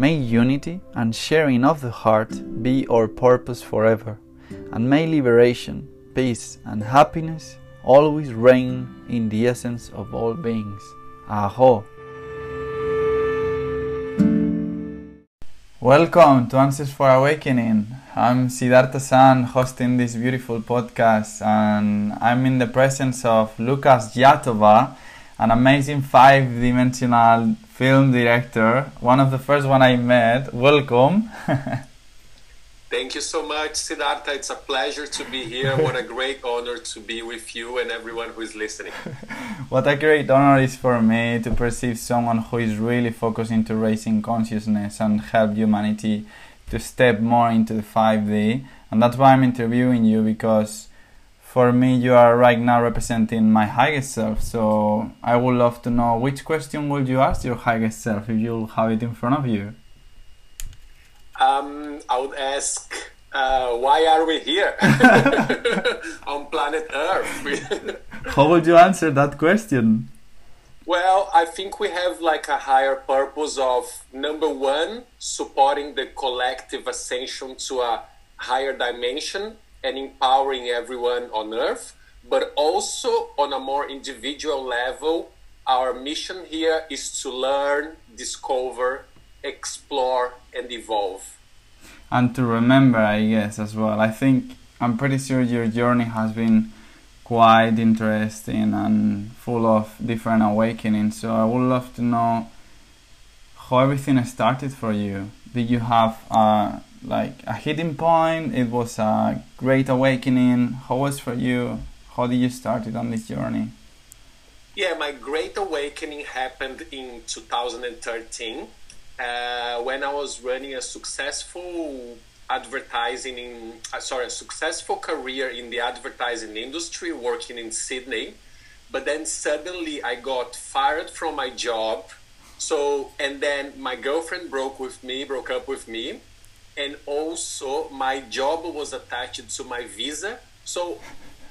May unity and sharing of the heart be our purpose forever, and may liberation, peace, and happiness always reign in the essence of all beings. Aho! Welcome to Answers for Awakening. I'm Siddhartha San hosting this beautiful podcast, and I'm in the presence of Lucas Jatobá, an amazing five dimensional film director, one of the first one I met. Welcome. Thank you so much, Siddhartha. It's a pleasure to be here. What a great honor to be with you and everyone who is listening. what a great honor is for me to perceive someone who is really focused into raising consciousness and help humanity to step more into the 5D. And that's why I'm interviewing you because for me you are right now representing my highest self so i would love to know which question would you ask your highest self if you have it in front of you? Um, i would ask uh, why are we here? On planet earth. How would you answer that question? Well i think we have like a higher purpose of number one supporting the collective ascension to a higher dimension and empowering everyone on earth, but also on a more individual level. Our mission here is to learn, discover, explore, and evolve. And to remember, I guess, as well. I think I'm pretty sure your journey has been quite interesting and full of different awakenings. So I would love to know how everything started for you. Did you have a like a hitting point? It was a great awakening. How was for you? How did you start it on this journey? Yeah, my great awakening happened in 2013 uh, when I was running a successful advertising in uh, sorry a successful career in the advertising industry working in Sydney but then suddenly I got fired from my job so and then my girlfriend broke with me broke up with me and also my job was attached to my visa. So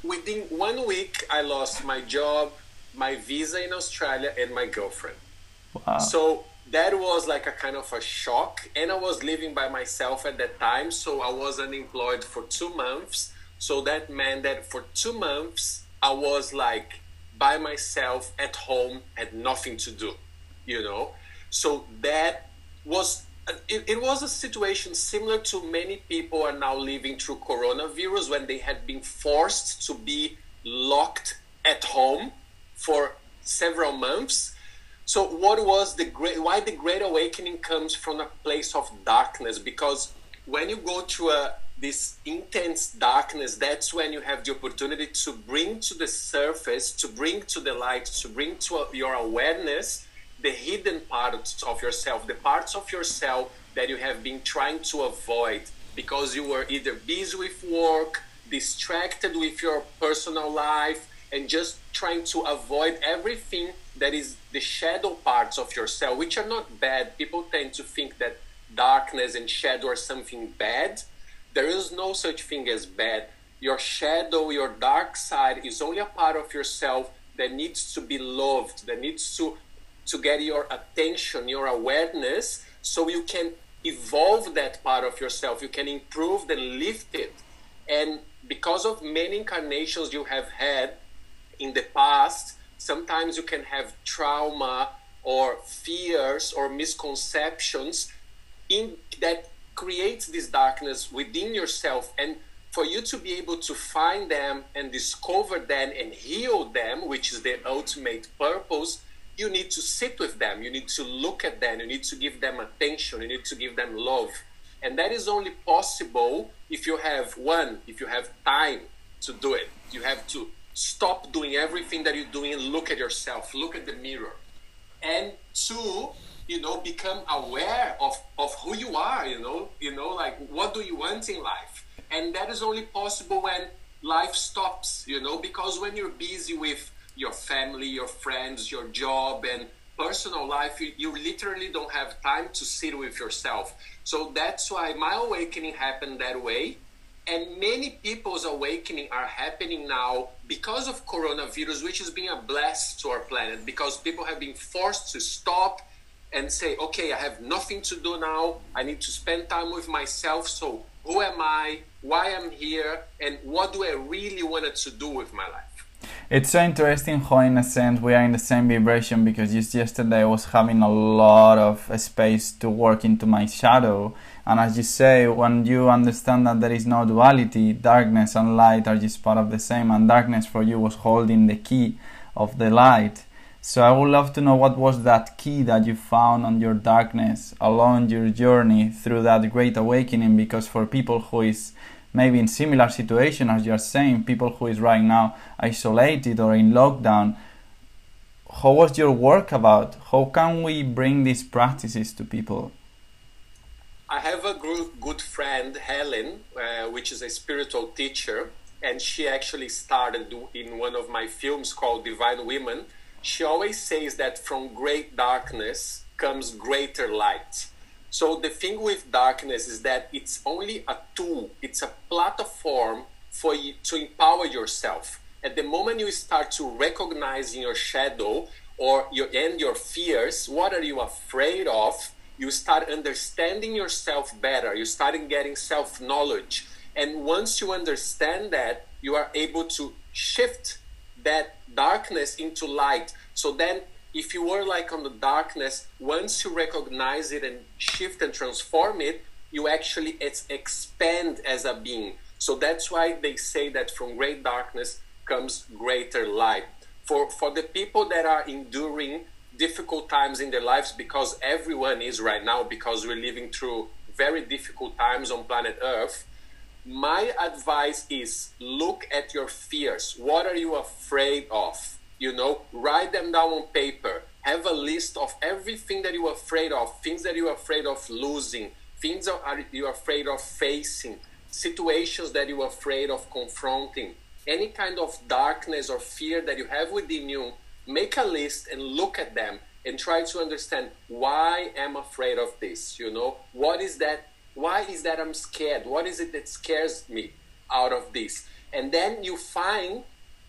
within one week, I lost my job, my visa in Australia, and my girlfriend. Wow. So that was like a kind of a shock. And I was living by myself at that time, so I was unemployed for two months. So that meant that for two months, I was like by myself at home, had nothing to do, you know? So that was it, it, was a situation similar to many people are now living through coronavirus when they had been forced to be locked at home for several months. So, what was the great? Why the Great Awakening comes from a place of darkness? Because when you go to a this intense darkness, that's when you have the opportunity to bring to the surface, to bring to the light, to bring to your awareness the hidden parts of yourself, the parts of yourself that you have been trying to avoid because you were either busy with work, distracted with your personal life, and just trying to avoid everything that is the shadow parts of yourself, which are not bad. People tend to think that darkness and shadow are something bad there is no such thing as bad. Your shadow, your dark side is only a part of yourself that needs to be loved, that needs to, to get your attention, your awareness, so you can evolve that part of yourself. You can improve and lift it. And because of many incarnations you have had in the past, sometimes you can have trauma or fears or misconceptions in that creates this darkness within yourself and for you to be able to find them and discover them and heal them which is the ultimate purpose you need to sit with them. You need to look at them. You need to give them attention. You need to give them love. And that is only possible if you have one if you have time to do it. You have to stop doing everything that you're doing look at yourself. Look at the mirror. And two you know become aware of of who you are you know you know like what do you want in life? And that is only possible when life stops you know because when you're busy with your family your friends your job and personal life you, you literally don't have time to sit with yourself so that's why my awakening happened that way and many people's awakening are happening now because of coronavirus which is being a blast to our planet because people have been forced to stop and say, okay, I have nothing to do now. I need to spend time with myself. So, who am I? Why I'm here? And what do I really wanted to do with my life? It's so interesting how, in a sense, we are in the same vibration because just yesterday I was having a lot of space to work into my shadow. And as you say, when you understand that there is no duality, darkness and light are just part of the same, and darkness for you was holding the key of the light so I would love to know what was that key that you found on your darkness along your journey through that great awakening because for people who is maybe in similar situation as you're saying, people who is right now isolated or in lockdown, how was your work about? How can we bring these practices to people? I have a good friend, Helen, uh, which is a spiritual teacher, and she actually started in one of my films called Divine Women she always says that from great darkness comes greater light. So the thing with darkness is that it's only a tool, it's a platform for you to empower yourself. At the moment you start to recognize in your shadow or your and your fears, what are you afraid of? You start understanding yourself better. You start getting self-knowledge. And once you understand that, you are able to shift that darkness into light. So then, if you were like on the darkness, once you recognize it and shift and transform it, you actually expand as a being. So that's why they say that from great darkness comes greater light. For, for the people that are enduring difficult times in their lives, because everyone is right now, because we're living through very difficult times on planet Earth, my advice is look at your fears. What are you afraid of? You know, write them down on paper. Have a list of everything that you're afraid of, things that you're afraid of losing, things that are you're afraid of facing, situations that you're afraid of confronting, any kind of darkness or fear that you have within you. Make a list and look at them and try to understand why am afraid of this you know what is that why is that I'm scared? What is it that scares me out of this? And then you find,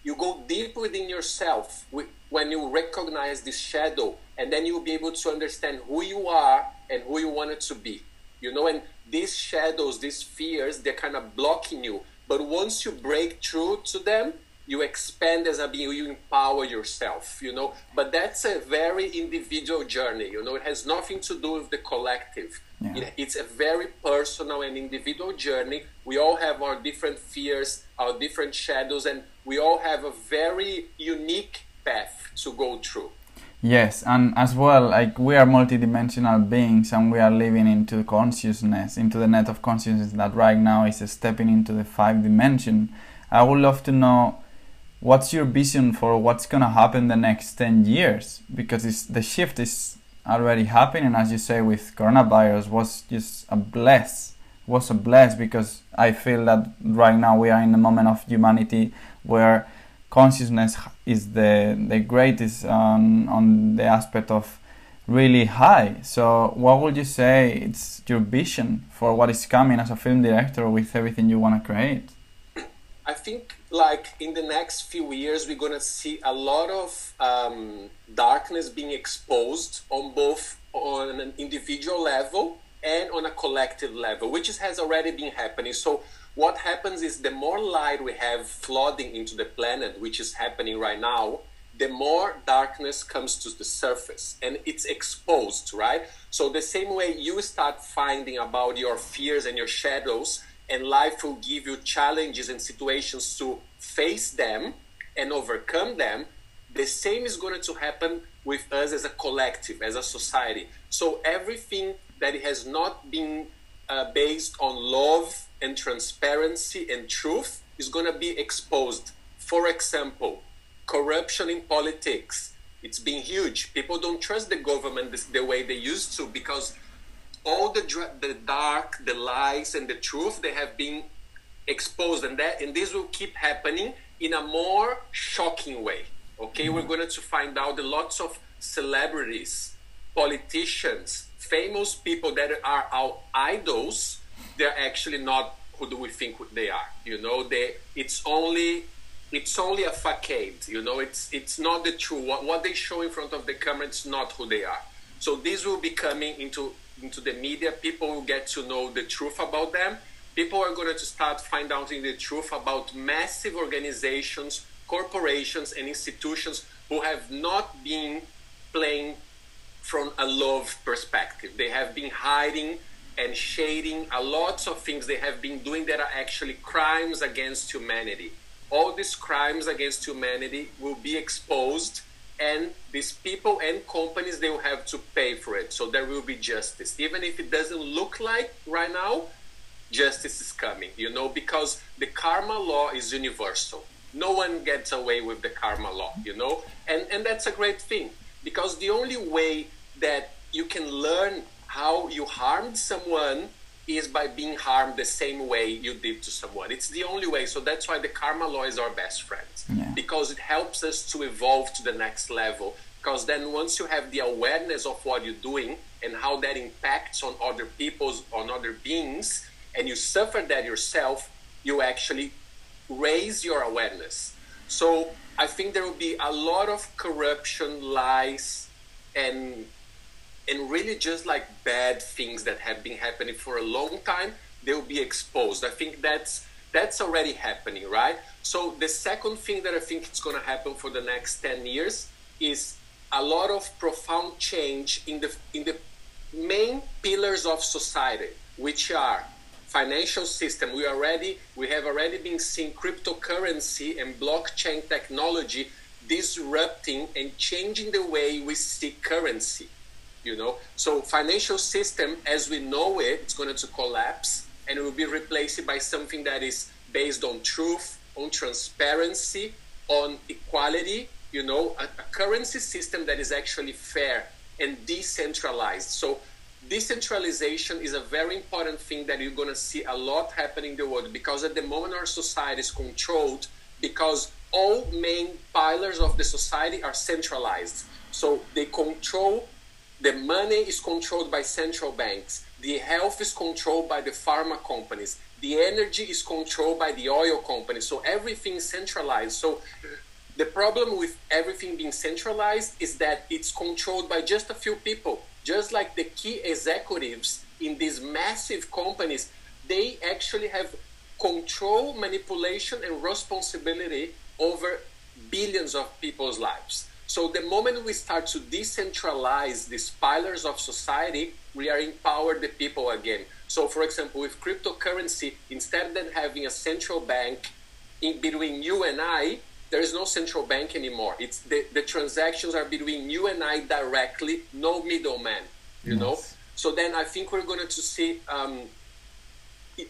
you go deep within yourself when you recognize this shadow, and then you'll be able to understand who you are and who you wanted to be. You know, and these shadows, these fears, they're kind of blocking you. But once you break through to them, you expand as a being, you empower yourself, you know. But that's a very individual journey, you know. It has nothing to do with the collective. Yeah. It, it's a very personal and individual journey. We all have our different fears, our different shadows, and we all have a very unique path to go through. Yes, and as well, like we are multidimensional beings and we are living into consciousness, into the net of consciousness that right now is stepping into the five dimension. I would love to know what's your vision for what's gonna happen the next ten years because the shift is already happening, as you say, with coronavirus was just a bless, was a bless because I feel that right now we are in a moment of humanity where consciousness is the the greatest on on the aspect of really high. So, what would you say it's your vision for what is coming as a film director with everything you want to create? I think, like in the next few years, we're gonna see a lot of um, darkness being exposed on both on an individual level and on a collective level, which is, has already been happening. So what happens is the more light we have flooding into the planet, which is happening right now, the more darkness comes to the surface and it's exposed, right? So the same way you start finding about your fears and your shadows, and life will give you challenges and situations to face them and overcome them, the same is going to happen with us as a collective, as a society. So everything that has not been uh, based on love and transparency and truth is going to be exposed. For example, corruption in politics. It's been huge. People don't trust the government the way they used to because all the the dark, the lies, and the truth they have been exposed, and that and this will keep happening in a more shocking way. Okay, mm-hmm. we're going to find out that lots of celebrities, politicians, famous people that are our idols they're actually not who do we think they are. You know, they it's only it's only a facade. You know, it's it's not the true what, what they show in front of the camera. It's not who they are. So this will be coming into into the media. People will get to know the truth about them. People are going to start finding out the truth about massive organizations, corporations, and institutions who have not been playing from a love perspective. They have been hiding and shading a lots of things they have been doing that are actually crimes against humanity. All these crimes against humanity will be exposed and these people and companies they will have to pay for it. So there will be justice. Even if it doesn't look like right now, justice is coming, you know, because the karma law is universal. No one gets away with the karma law, you know? And and that's a great thing because the only way that you can learn how you harmed someone is by being harmed the same way you did to someone. It's the only way. So that's why the karma law is our best friend yeah. because it helps us to evolve to the next level. Because then once you have the awareness of what you're doing and how that impacts on other people's, on other beings, and you suffer that yourself, you actually raise your awareness. So I think there will be a lot of corruption, lies, and and really just like bad things that have been happening for a long time they'll be exposed. I think that's that's already happening right? So the second thing that i think is going to happen for the next 10 years is a lot of profound change in the in the main pillars of society which are financial system. We already we have already been seeing cryptocurrency and blockchain technology disrupting and changing the way we see currency you know. So financial system as we know it it's going to collapse and it will be replaced by something that is based on truth on transparency on equality you know a, a currency system that is actually fair and decentralized. So decentralization is a very important thing that you're going to see a lot happening in the world because at the moment our society is controlled because all main pillars of the society are centralized. So they control the money is controlled by central banks. The health is controlled by the pharma companies. The energy is controlled by the oil companies. So everything is centralized. So the problem with everything being centralized is that it's controlled by just a few people. Just like the key executives in these massive companies, they actually have control, manipulation, and responsibility over billions of people's lives. So the moment we start to decentralize these pillars of society, we are empower the people again. So for example, with cryptocurrency, instead of having a central bank in between you and I, there is no central bank anymore. It's the, the transactions are between you and I directly, no middleman. You yes. know. So then I think we're going to see um,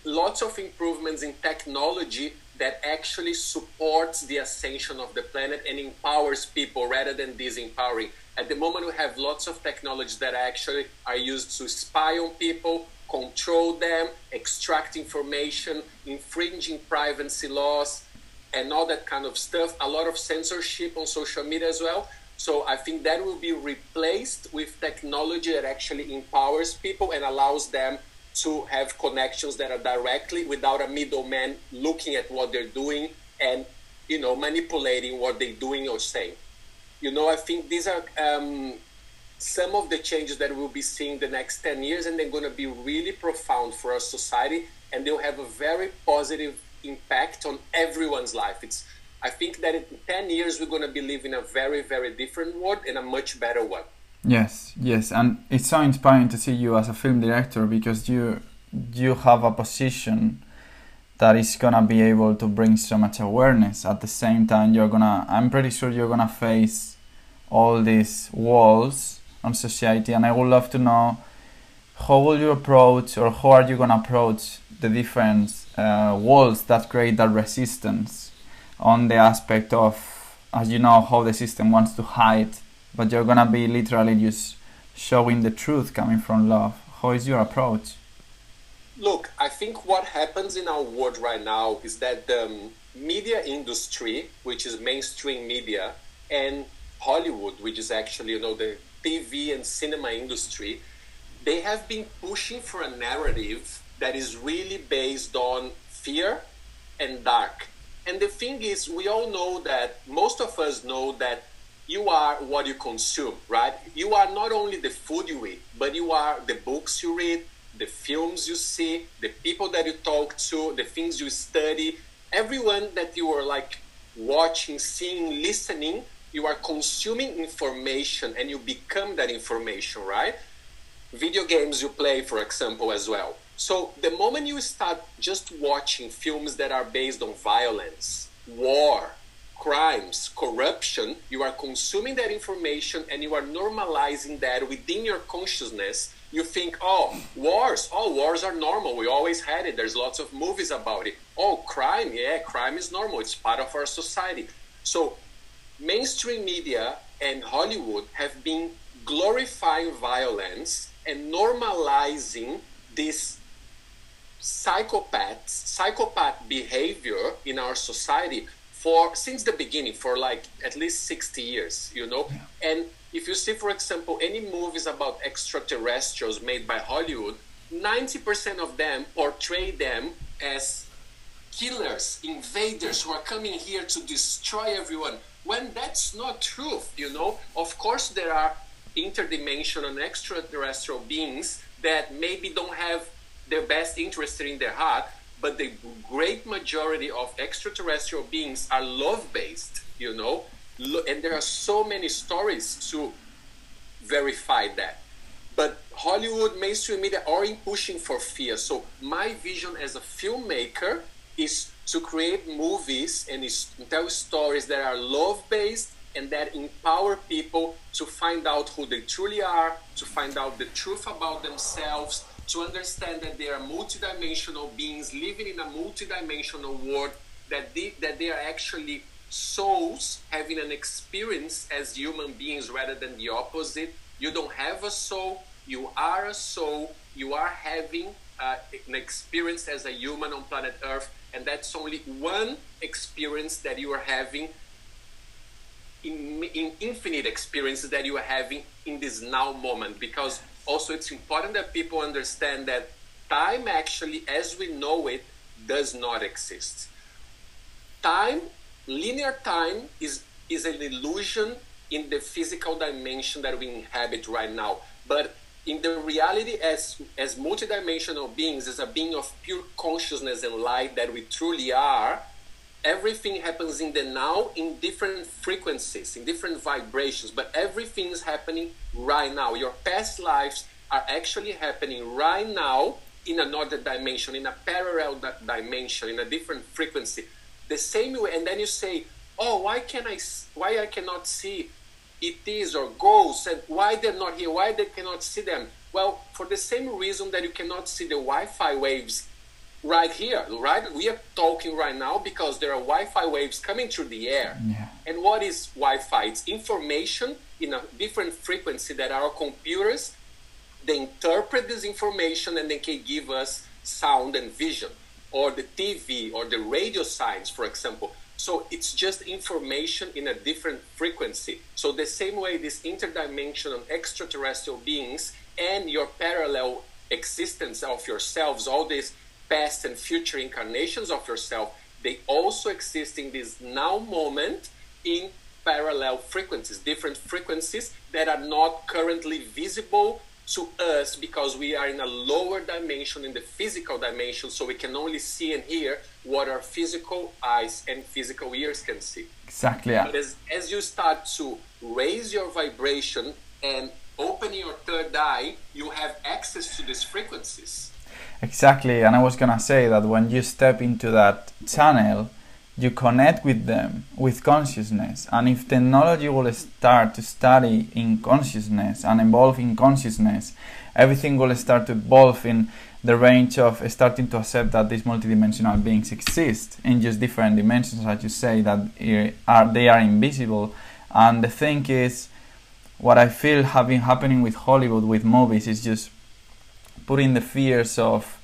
lots of improvements in technology that actually supports the ascension of the planet and empowers people rather than disempowering. At the moment, we have lots of technologies that actually are used to spy on people, control them, extract information, infringing privacy laws, and all that kind of stuff. A lot of censorship on social media as well. So I think that will be replaced with technology that actually empowers people and allows them to have connections that are directly without a middleman looking at what they're doing and you know manipulating what they're doing or saying. You know, I think these are um, some of the changes that we'll be seeing the next 10 years and they're going to be really profound for our society and they'll have a very positive impact on everyone's life it's i think that in 10 years we're going to be living a very very different world and a much better one yes yes and it's so inspiring to see you as a film director because you you have a position that is gonna be able to bring so much awareness. At the same time you're gonna i'm pretty sure you're gonna face all these walls on society and i would love to know how will you approach or how are you going to approach the different uh, walls that create that resistance on the aspect of as you know how the system wants to hide but you're going to be literally just showing the truth coming from love how is your approach look i think what happens in our world right now is that the media industry which is mainstream media and hollywood which is actually you know the TV and cinema industry, they have been pushing for a narrative that is really based on fear and dark. And the thing is, we all know that most of us know that you are what you consume, right? You are not only the food you eat, but you are the books you read, the films you see, the people that you talk to, the things you study. Everyone that you are like watching, seeing, listening you are consuming information and you become that information, right? Video games you play, for example, as well. So the moment you start just watching films that are based on violence, war, crimes, corruption, you are consuming that information and you are normalizing that within your consciousness. You think, oh, wars, oh, wars are normal. We always had it. There's lots of movies about it. Oh, crime, yeah, crime is normal. It's part of our society. So mainstream media and Hollywood have been glorifying violence and normalizing this psychopath psychopath behavior in our society for since the beginning for like at least 60 years you know yeah. and if you see for example any movies about extraterrestrials made by hollywood 90% of them portray them as killers invaders who are coming here to destroy everyone when that's not true, you know. Of course, there are interdimensional and extraterrestrial beings that maybe don't have their best interest in their heart, but the great majority of extraterrestrial beings are love based, you know. And there are so many stories to verify that. But Hollywood, mainstream media are in pushing for fear. So my vision as a filmmaker is to create movies and tell stories that are love based and that empower people to find out who they truly are, to find out the truth about themselves, to understand that they are multidimensional beings living in a multidimensional world, that they, that they are actually souls having an experience as human beings rather than the opposite. You don't have a soul, you are a soul, you are having uh, an experience as a human on planet Earth and that's only one experience that you are having in, in infinite experiences that you are having in this now moment because also it's important that people understand that time actually as we know it does not exist. Time linear time is is an illusion in the physical dimension that we inhabit right now. But in the reality as as multidimensional beings as a being of pure consciousness and light that we truly are everything happens in the now in different frequencies, in different vibrations, but everything is happening right now. Your past lives are actually happening right now in another dimension, in a parallel dimension, in a different frequency. The same way, and then you say, "Oh, why can I? Why I cannot see it is or ghosts, and why they're not here? Why they cannot see them?" Well, for the same reason that you cannot see the Wi-Fi waves right here, right? We are talking right now because there are Wi-Fi waves coming through the air. Yeah. And what is Wi-Fi? It's information in a different frequency that our computers they interpret this information and they can give us sound and vision, or the TV or the radio signs, for example. So it's just information in a different frequency. So the same way these interdimensional extraterrestrial beings and your parallel existence of yourselves, all these past and future incarnations of yourself, they also exist in this now moment in parallel frequencies, different frequencies that are not currently visible to us because we are in a lower dimension in the physical dimension so we can only see and hear what our physical eyes and physical ears can see exactly yeah. as, as you start to raise your vibration and open your third eye you have access to these frequencies exactly and i was gonna say that when you step into that channel you connect with them with consciousness. And if technology will start to study in consciousness and evolve in consciousness everything will start to evolve in the range of starting to accept that these multidimensional beings exist in just different dimensions as you say that are they are invisible. And the thing is what i feel been happening with hollywood with movies is just putting the fears of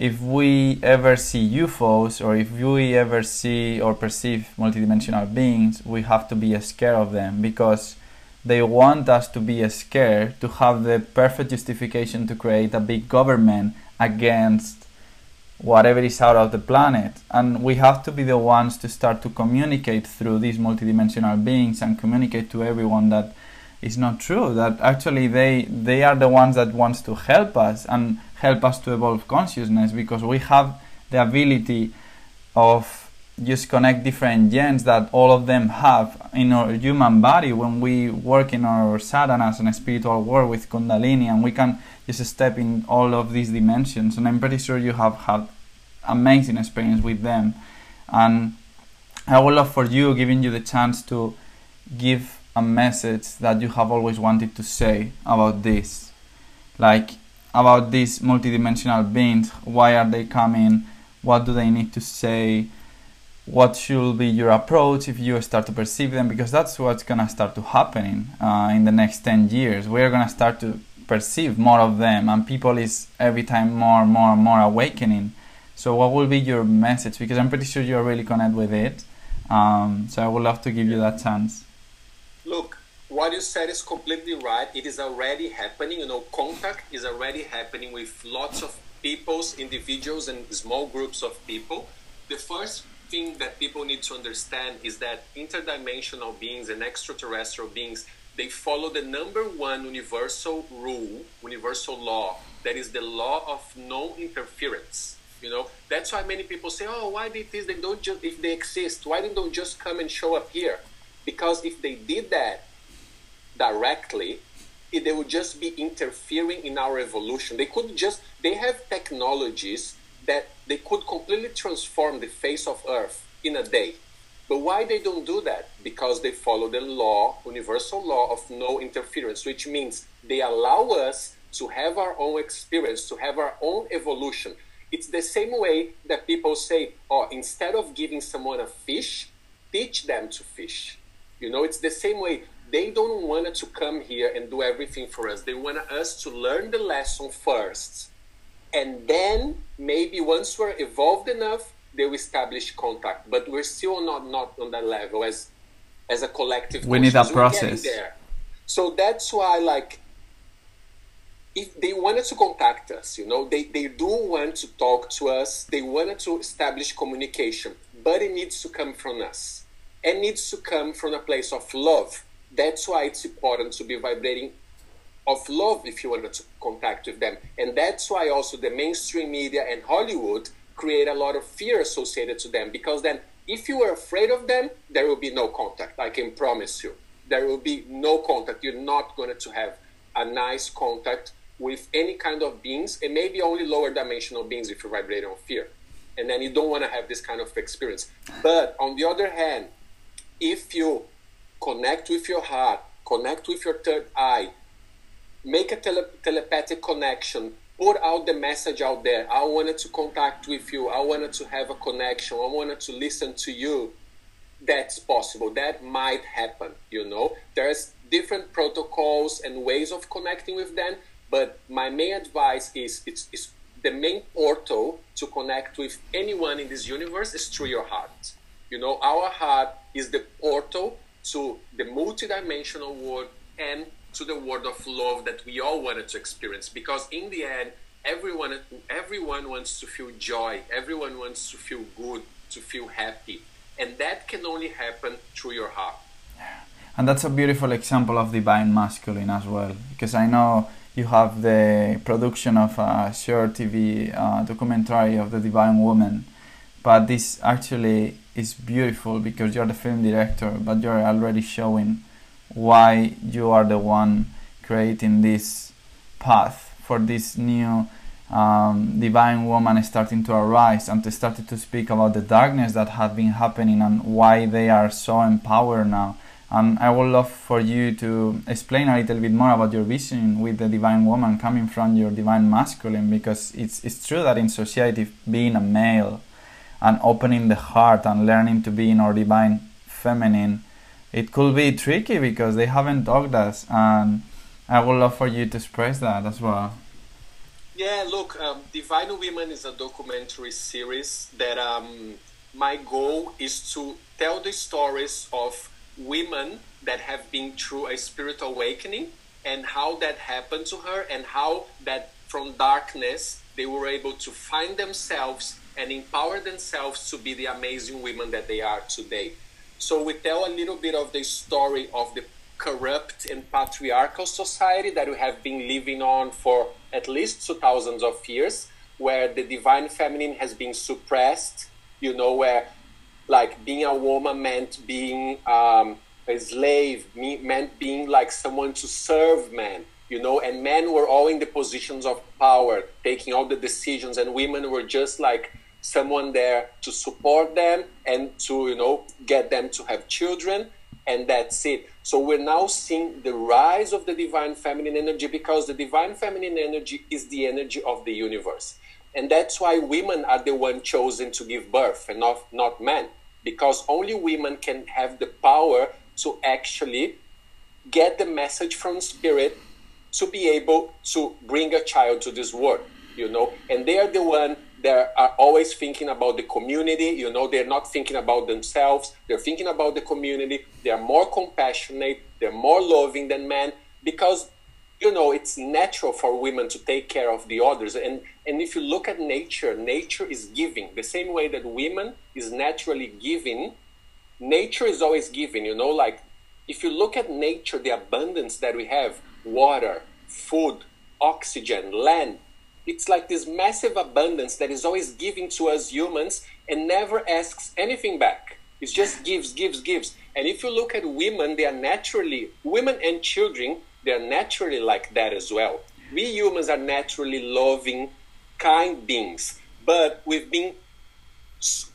if we ever see UFOs or if we ever see or perceive multidimensional beings, we have to be scared of them because they want us to be scared to have the perfect justification to create a big government against whatever is out of the planet. And we have to be the ones to start to communicate through these multidimensional beings and communicate to everyone that it's not true that actually they they are the ones that wants to help us and help us to evolve consciousness because we have the ability of just connect different gens that all of them have in our human body. When we work in our sadhanas and spiritual world with kundalini and we can just step in all of these dimensions and i'm pretty sure you have had amazing experience with them. And i would love for you giving you the chance to give a message that you have always wanted to say about this. Like about these multidimensional beings why are they coming? What do they need to say? What should be your approach if you start to perceive them? Because that's what's going to start to happening uh, in the next 10 years. We're going to start to perceive more of them and people is every time more and more and more awakening. So what will be your message? Because i'm pretty sure you're really connected with it. Um, so i would love to give you that chance Look, what you said is completely right. It is already happening. You know, contact is already happening with lots of peoples, individuals, and small groups of people. The first thing that people need to understand is that interdimensional beings and extraterrestrial beings they follow the number one universal rule, universal law, that is the law of no interference. You know, that's why many people say, "Oh, why did this? They don't just if they exist, why they don't just come and show up here?" Because if they did that directly, it, they would just be interfering in our evolution. They could just, they have technologies that they could completely transform the face of Earth in a day. But why they don't do that? Because they follow the law, universal law of no interference, which means they allow us to have our own experience, to have our own evolution. It's the same way that people say, oh, instead of giving someone a fish, teach them to fish. You know, it's the same way. They don't want to come here and do everything for us. They want us to learn the lesson first. And then maybe once we're evolved enough, they will establish contact. But we're still not, not on that level as as a collective. We need that process. There. So that's why like if they wanted to contact us, you know, they, they do want to talk to us, they wanted to establish communication, but it needs to come from us and needs to come from a place of love. That's why it's important to be vibrating of love if you want to contact with them. And that's why also the mainstream media and Hollywood create a lot of fear associated to them because then If you are afraid of them, there will be no contact. I can promise you. There will be no contact. You're not going to have a nice contact with any kind of beings, and maybe only lower dimensional beings if you vibrate on fear. And then you don't want to have this kind of experience. But on the other hand, if you connect with your heart, connect with your third eye, make a tele- telepathic connection, put out the message out there. I wanted to contact with you. I wanted to have a connection. I wanted to listen to you. That's possible. That might happen. You know, there's different protocols and ways of connecting with them. But my main advice is it's, it's the main portal to connect with anyone in this universe is through your heart. You know, our heart is the portal to the multidimensional world and to the world of love that we all wanted to experience. Because in the end everyone everyone wants to feel joy. Everyone wants to feel good to feel happy. And that can only happen through your heart. And that's a beautiful example of divine masculine as well. Because i know you have the production of a short tv uh, documentary of the divine woman. But this actually is beautiful because you're the film director but you're already showing why you are the one creating this path for this new um, divine woman starting to arise and to started to speak about the darkness that had been happening and why they are so empowered now. And I would love for you to explain a little bit more about your vision with the divine woman coming from your divine masculine because it's it's true that in society being a male and opening the heart and learning to be in our divine feminine it could be tricky because they haven't taught us, and I would love for you to express that as well. Yeah, look, um, Divine Women is a documentary series that um, my goal is to tell the stories of women that have been through a spiritual awakening and how that happened to her and how that from darkness they were able to find themselves and empower themselves to be the amazing women that they are today. So we tell a little bit of the story of the corrupt and patriarchal society that we have been living on for at least two thousands of years, where the divine feminine has been suppressed, you know, where like being a woman meant being um, a slave, meant being like someone to serve men, you know, and men were all in the positions of power, taking all the decisions, and women were just like someone there to support them and to you know get them to have children and that's it. So we're now seeing the rise of the divine feminine energy because the divine feminine energy is the energy of the universe. And that's why women are the one chosen to give birth and not not men because only women can have the power to actually get the message from spirit to be able to bring a child to this world you know? And they are the one they are always thinking about the community. You know they're not thinking about themselves. They're thinking about the community. They're more compassionate. They're more loving than men because you know it's natural for women to take care of the others. And and if you look at nature nature is giving. The same way that women is naturally giving nature is always giving you know like if you look at nature the abundance that we have water food oxygen land it's like this massive abundance that is always giving to us humans and never asks anything back. It just gives, gives, gives. And if you look at women, they are naturally, women and children, they are naturally like that as well. We humans are naturally loving, kind beings, but we've been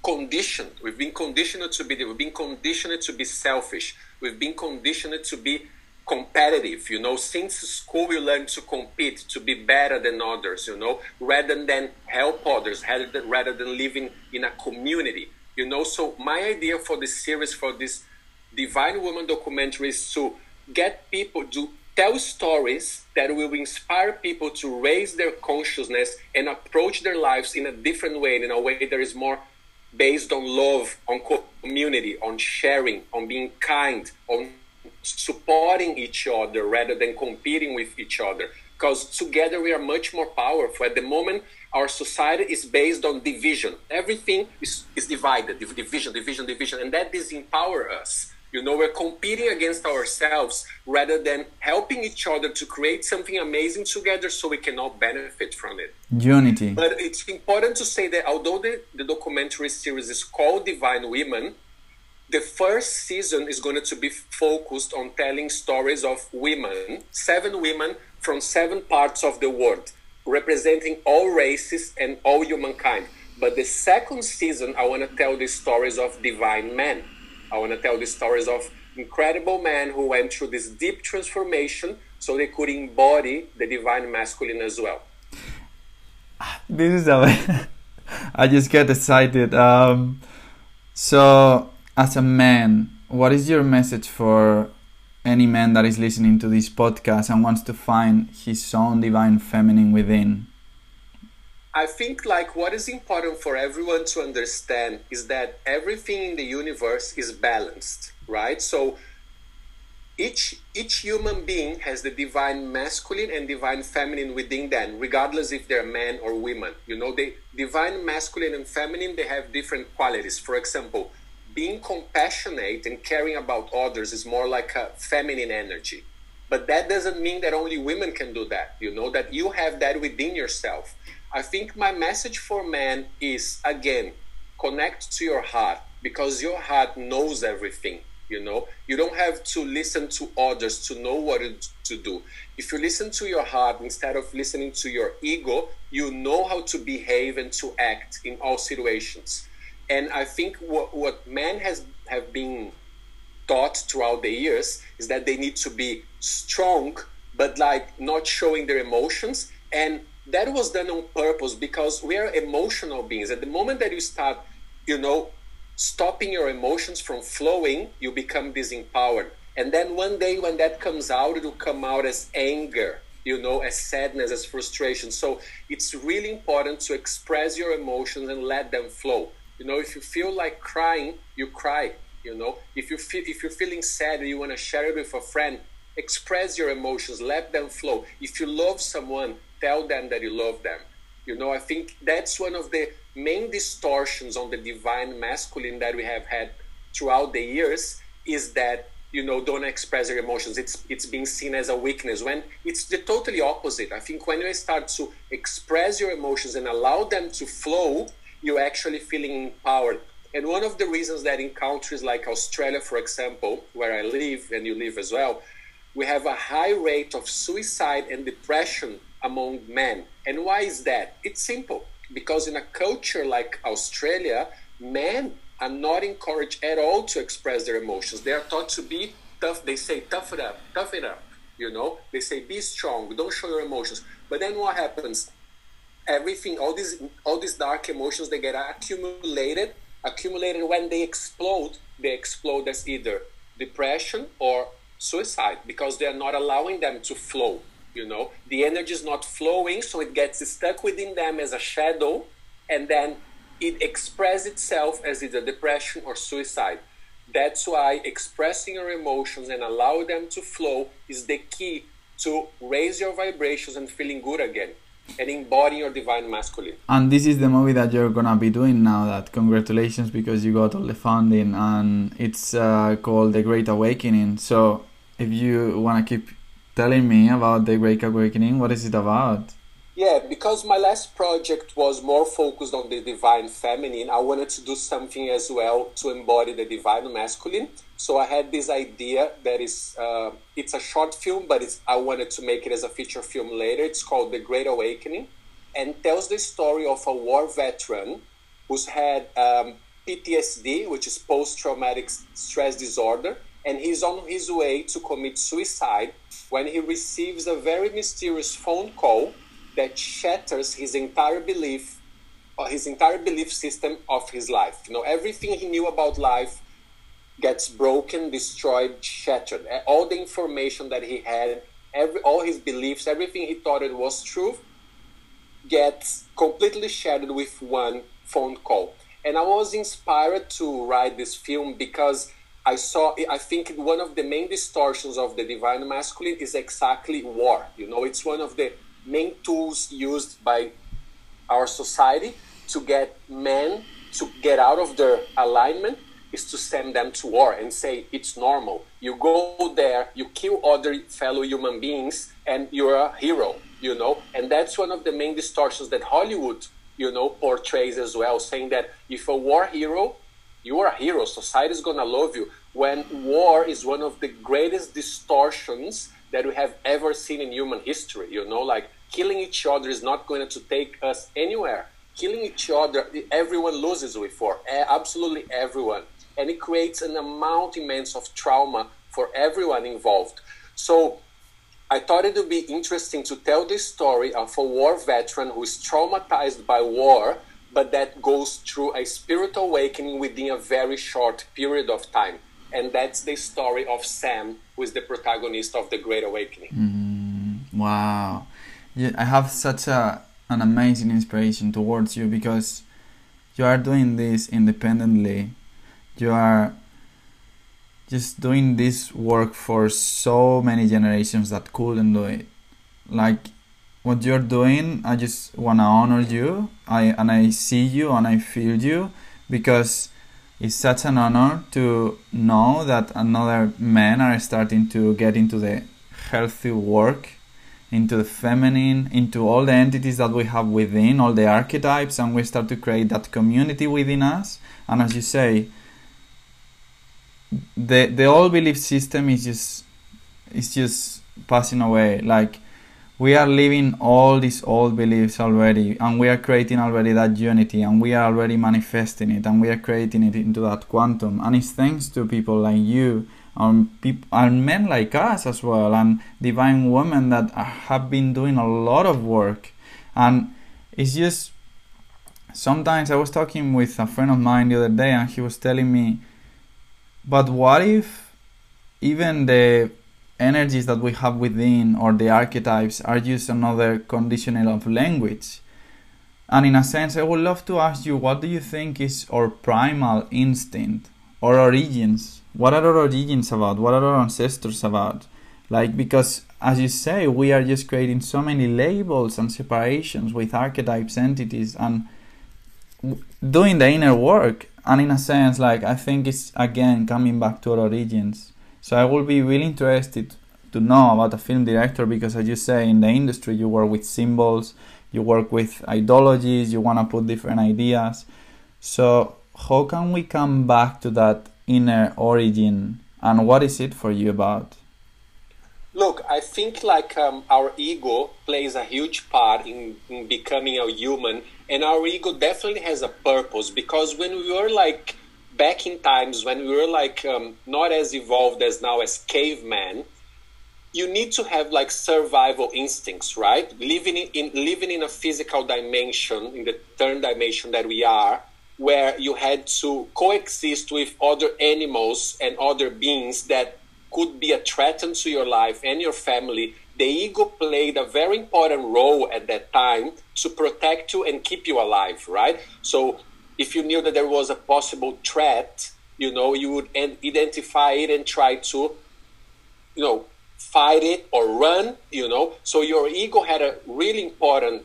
conditioned. We've been conditioned to be, we've been conditioned to be selfish. We've been conditioned to be competitive you know. Since school we learn to compete to be better than others you know. Rather than help others rather than, rather than living in a community you know. So my idea for this series for this divine woman documentary is to get people to tell stories that will inspire people to raise their consciousness and approach their lives in a different way in a way that is more based on love on community on sharing on being kind on supporting each other rather than competing with each other. Because together we are much more powerful. At the moment, our society is based on division. Everything is, is divided, division, division, division, and that disempowers us. You know, we're competing against ourselves rather than helping each other to create something amazing together so we can all benefit from it. Unity. But it's important to say that although the, the documentary series is called Divine Women, the first season is going to be focused on telling stories of women, seven women from seven parts of the world, representing all races and all humankind. But the second season, I want to tell the stories of divine men I want to tell the stories of incredible men who went through this deep transformation so they could embody the divine masculine as well. This is a. I just get excited. Um, so, as a man, what is your message for any man that is listening to this podcast and wants to find his own divine feminine within? I think like what is important for everyone to understand is that everything in the universe is balanced, right? So each each human being has the divine masculine and divine feminine within them, regardless if they're men or women. You know, the divine masculine and feminine they have different qualities. For example, being compassionate and caring about others is more like a feminine energy. But that doesn't mean that only women can do that. You know, that you have that within yourself I think my message for men is again, connect to your heart because your heart knows everything. You know, you don't have to listen to others to know what to do. If you listen to your heart instead of listening to your ego, you know how to behave and to act in all situations. And I think what, what men has have been taught throughout the years is that they need to be strong, but like not showing their emotions and that was done on purpose because we are emotional beings. At the moment that you start, you know, stopping your emotions from flowing, you become disempowered. And then one day when that comes out, it will come out as anger, you know, as sadness, as frustration. So it's really important to express your emotions and let them flow. You know, if you feel like crying, you cry. You know, if you feel if you're feeling sad and you want to share it with a friend, express your emotions, let them flow. If you love someone, tell them that you love them. You know, I think that's one of the main distortions on the divine masculine that we have had throughout the years is that you know don't express your emotions it's it's being seen as a weakness when it's the totally opposite i think when you start to express your emotions and allow them to flow you're actually feeling empowered and one of the reasons that in countries like australia for example where i live and you live as well we have a high rate of suicide and depression among men. And why is that? It's simple because in a culture like Australia, men are not encouraged at all to express their emotions. They are taught to be tough. They say, tough it up, tough it up. You know, they say, be strong, don't show your emotions. But then what happens? Everything, all these, all these dark emotions, they get accumulated. Accumulated when they explode, they explode as either depression or suicide because they are not allowing them to flow you know the energy is not flowing so it gets stuck within them as a shadow and then it expresses itself as either depression or suicide that's why expressing your emotions and allow them to flow is the key to raise your vibrations and feeling good again and embodying your divine masculine. And this is the movie that you're gonna be doing now. That congratulations because you got all the funding, and it's uh, called The Great Awakening. So if you wanna keep telling me about the Great Awakening. What is it about? Yeah, because my last project was more focused on the divine feminine, I wanted to do something as well to embody the divine masculine. So I had this idea that is, uh, it's a short film, but it's, I wanted to make it as a feature film later. It's called The Great Awakening and tells the story of a war veteran who's had um, PTSD, which is post traumatic stress disorder, and he's on his way to commit suicide when he receives a very mysterious phone call that shatters his entire belief uh, his entire belief system of his life. You know, everything he knew about life gets broken, destroyed, shattered. All the information that he had, every all his beliefs, everything he thought it was true, gets completely shattered with one phone call. And I was inspired to write this film because I saw, I think one of the main distortions of the divine masculine is exactly war. You know, it's one of the main tools used by our society to get men to get out of their alignment is to send them to war and say it's normal. You go there, you kill other fellow human beings, and you're a hero, you know? And that's one of the main distortions that Hollywood, you know, portrays as well, saying that if a war hero, you are a hero, society is gonna love you. When war is one of the greatest distortions that we have ever seen in human history, you know, like killing each other is not going to take us anywhere. Killing each other, everyone loses with war, eh, absolutely everyone. And it creates an amount immense of trauma for everyone involved. So I thought it would be interesting to tell this story of a war veteran who is traumatized by war, but that goes through a spiritual awakening within a very short period of time. And that's the story of Sam, who is the protagonist of The Great Awakening. Mm, wow. Yeah, I have such a, an amazing inspiration towards you because you are doing this independently. You are just doing this work for so many generations that couldn't do it. Like what you're doing, I just wanna honor you. I and I see you and I feel you because it's such an honor to know that another men are starting to get into the healthy work into the feminine into all the entities that we have within all the archetypes and we start to create that community within us. And as you say the the old belief system is just is just passing away. Like we are living all these old beliefs already and we are creating already that unity and we are already manifesting it and we are creating it into that quantum. And it's thanks to people like you and, people, and men like us as well and divine women that have been doing a lot of work. And it's just sometimes i was talking with a friend of mine the other day and he was telling me but what if even the energies that we have within or the archetypes are just another conditional of language? And in a sense, I would love to ask you what do you think is our primal instinct or origins? What are our origins about? What are our ancestors about? Like, because as you say, we are just creating so many labels and separations with archetypes, entities, and doing the inner work and in a sense like i think it's again coming back to our origins so i will be really interested to know about a film director because as you say in the industry you work with symbols you work with ideologies you want to put different ideas. So how can we come back to that inner origin and what is it for you about? Look, I think like um, our ego plays a huge part in, in becoming a human, and our ego definitely has a purpose because when we were like back in times when we were like um, not as evolved as now as cavemen, you need to have like survival instincts, right? Living in, in living in a physical dimension, in the third dimension that we are, where you had to coexist with other animals and other beings that could be a threat to your life and your family, the ego played a very important role at that time to protect you and keep you alive, right? So if you knew that there was a possible threat, you know, you would identify it and try to, you know, fight it or run, you know. So your ego had a really important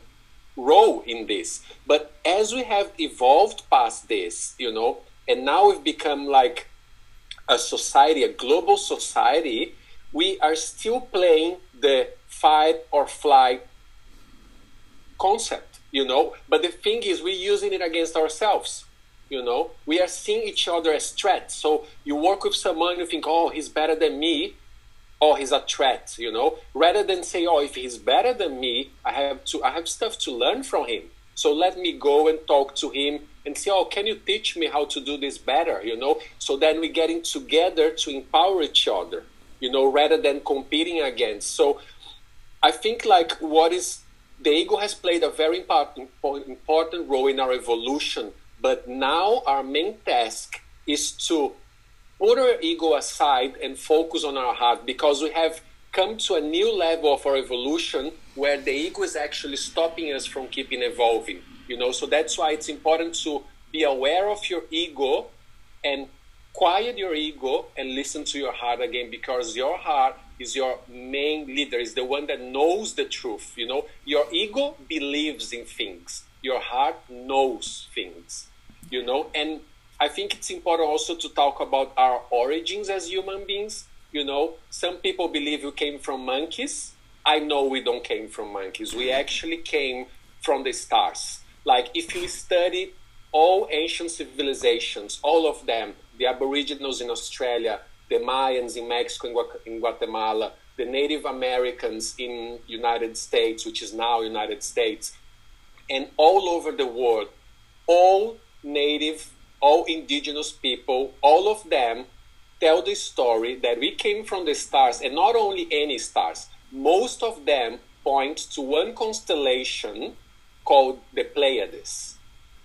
role in this. But as we have evolved past this, you know, and now we've become like a society, a global society, we are still playing the fight or flight concept, you know. But the thing is, we're using it against ourselves, you know. We are seeing each other as threats. So you work with someone, you think, oh, he's better than me, or he's a threat, you know. Rather than say, oh, if he's better than me, I have to, I have stuff to learn from him. So let me go and talk to him and say, oh, can you teach me how to do this better? You know, so then we're getting together to empower each other, you know, rather than competing against. So I think like what is the ego has played a very important, important role in our evolution, but now our main task is to put our ego aside and focus on our heart because we have come to a new level of our evolution where the ego is actually stopping us from keeping evolving you know? So that's why it's important to be aware of your ego and quiet your ego and listen to your heart again because your heart is your main leader is the one that knows the truth you know your ego believes in things your heart knows things you know and I think it's important also to talk about our origins as human beings. You know, some people believe we came from monkeys. I know we don't came from monkeys. We actually came from the stars. Like if you study all ancient civilizations, all of them, the Aboriginals in Australia, the Mayans in Mexico in Guatemala, the Native Americans in United States, which is now United States, and all over the world, all native, all indigenous people, all of them tell the story that we came from the stars, and not only any stars, most of them point to one constellation called the Pleiades.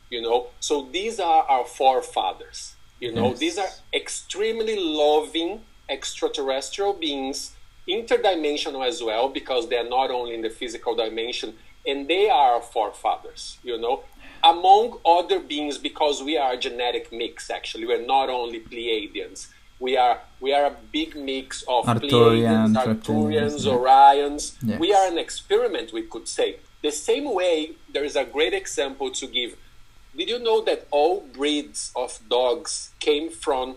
You know, so these are our forefathers. You know, yes. these are extremely loving extraterrestrial beings, interdimensional as well, because they're not only in the physical dimension, and they are our forefathers, you know, among other beings, because we are a genetic mix, actually. We're not only Pleiadians. We are we are a big mix of Arcturians, Arcturians, Orions. Yes. We are an experiment, we could say. The same way, there is a great example to give did you know that all breeds of dogs came from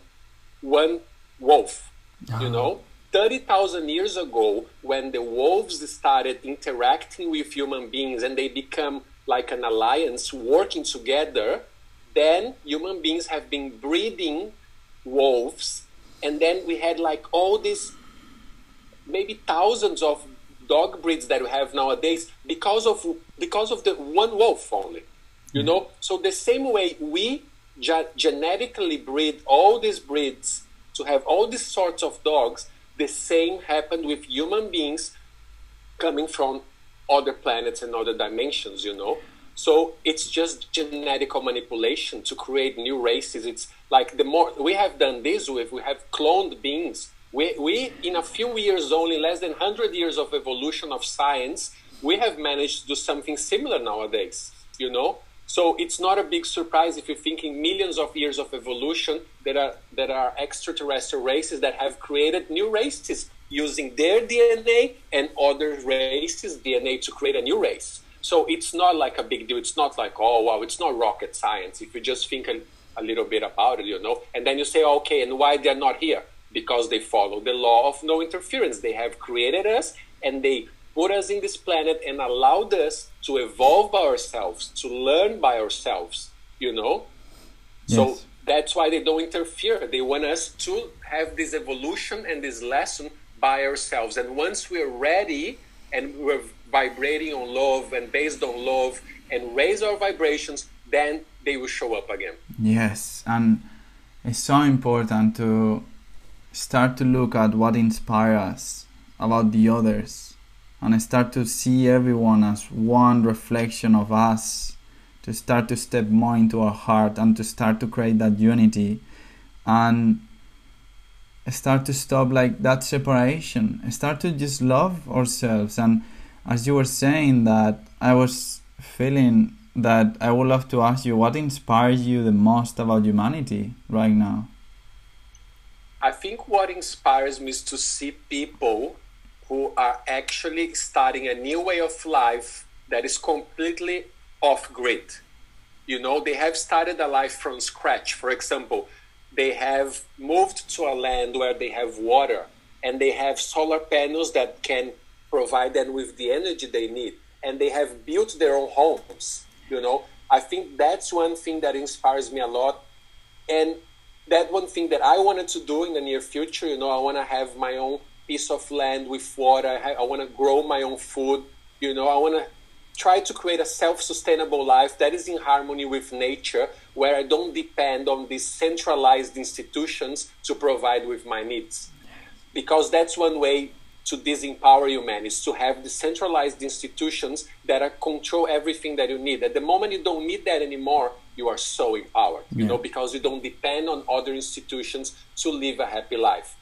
one wolf? Oh. You ah. know, 30,000 years ago, when the wolves started interacting with human beings and they become like an alliance working together, then human beings have been breeding wolves. And then we had like all these maybe thousands of dog breeds that we have nowadays because of because of the one wolf only. You know, so the same way we ge- genetically breed all these breeds to have all these sorts of dogs, the same happened with human beings coming from other planets and other dimensions, you know. So it's just genetic manipulation to create new races. It's like the more we have done this with, we have cloned beings. We, we in a few years, only less than 100 years of evolution of science, we have managed to do something similar nowadays, you know? So it's not a big surprise if you're thinking millions of years of evolution that are that are extraterrestrial races that have created new races using their DNA and other races' DNA to create a new race. So it's not like a big deal. It's not like, oh wow, it's not rocket science. If you just think a, a little bit about it, you know, and then you say, okay, and why they're not here? Because they follow the law of no interference. They have created us and they put us in this planet and allowed us to evolve by ourselves, to learn by ourselves, you know? Yes. So that's why they don't interfere. They want us to have this evolution and this lesson by ourselves. And once we're ready and we're vibrating on love and based on love and raise our vibrations, then they will show up again. Yes. And it's so important to start to look at what inspires us about the others and start to see everyone as one reflection of us, to start to step more into our heart and to start to create that unity and start to stop like that separation, start to just love ourselves. And as you were saying that, I was feeling that I would love to ask you what inspires you the most about humanity right now? I think what inspires me is to see people who are actually starting a new way of life that is completely off grid. You know, they have started a life from scratch. For example, they have moved to a land where they have water and they have solar panels that can provide them with the energy they need. And they have built their own homes. You know, I think that's one thing that inspires me a lot. And that one thing that I wanted to do in the near future, you know, I want to have my own piece of land with water. I, I want to grow my own food. You know, I want to try to create a self-sustainable life that is in harmony with nature, where I don't depend on these centralized institutions to provide with my needs. Because that's one way to disempower humanity is to have decentralized institutions that are control everything that you need. At the moment you don't need that anymore, you are so empowered. You know, because you don't depend on other institutions to live a happy life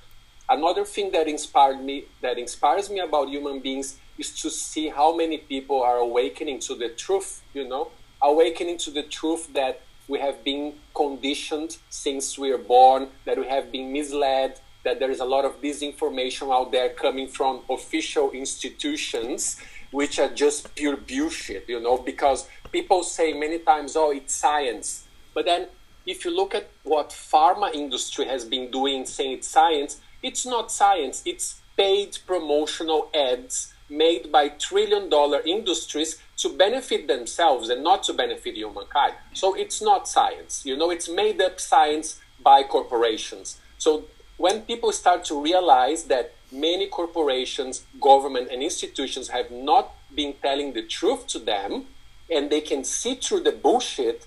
another thing that inspired me that inspires me about human beings is to see how many people are awakening to the truth you know? Awakening to the truth that we have been conditioned since we are born that we have been misled that there is a lot of disinformation out there coming from official institutions which are just pure bullshit you know? Because people say many times oh it's science. But then if you look at what pharma industry has been doing, saying it's science, it's not science. It's paid promotional ads made by trillion dollar industries to benefit themselves and not to benefit humankind. So it's not science. You know, it's made up science by corporations. So when people start to realize that many corporations, government, and institutions have not been telling the truth to them, and they can see through the bullshit,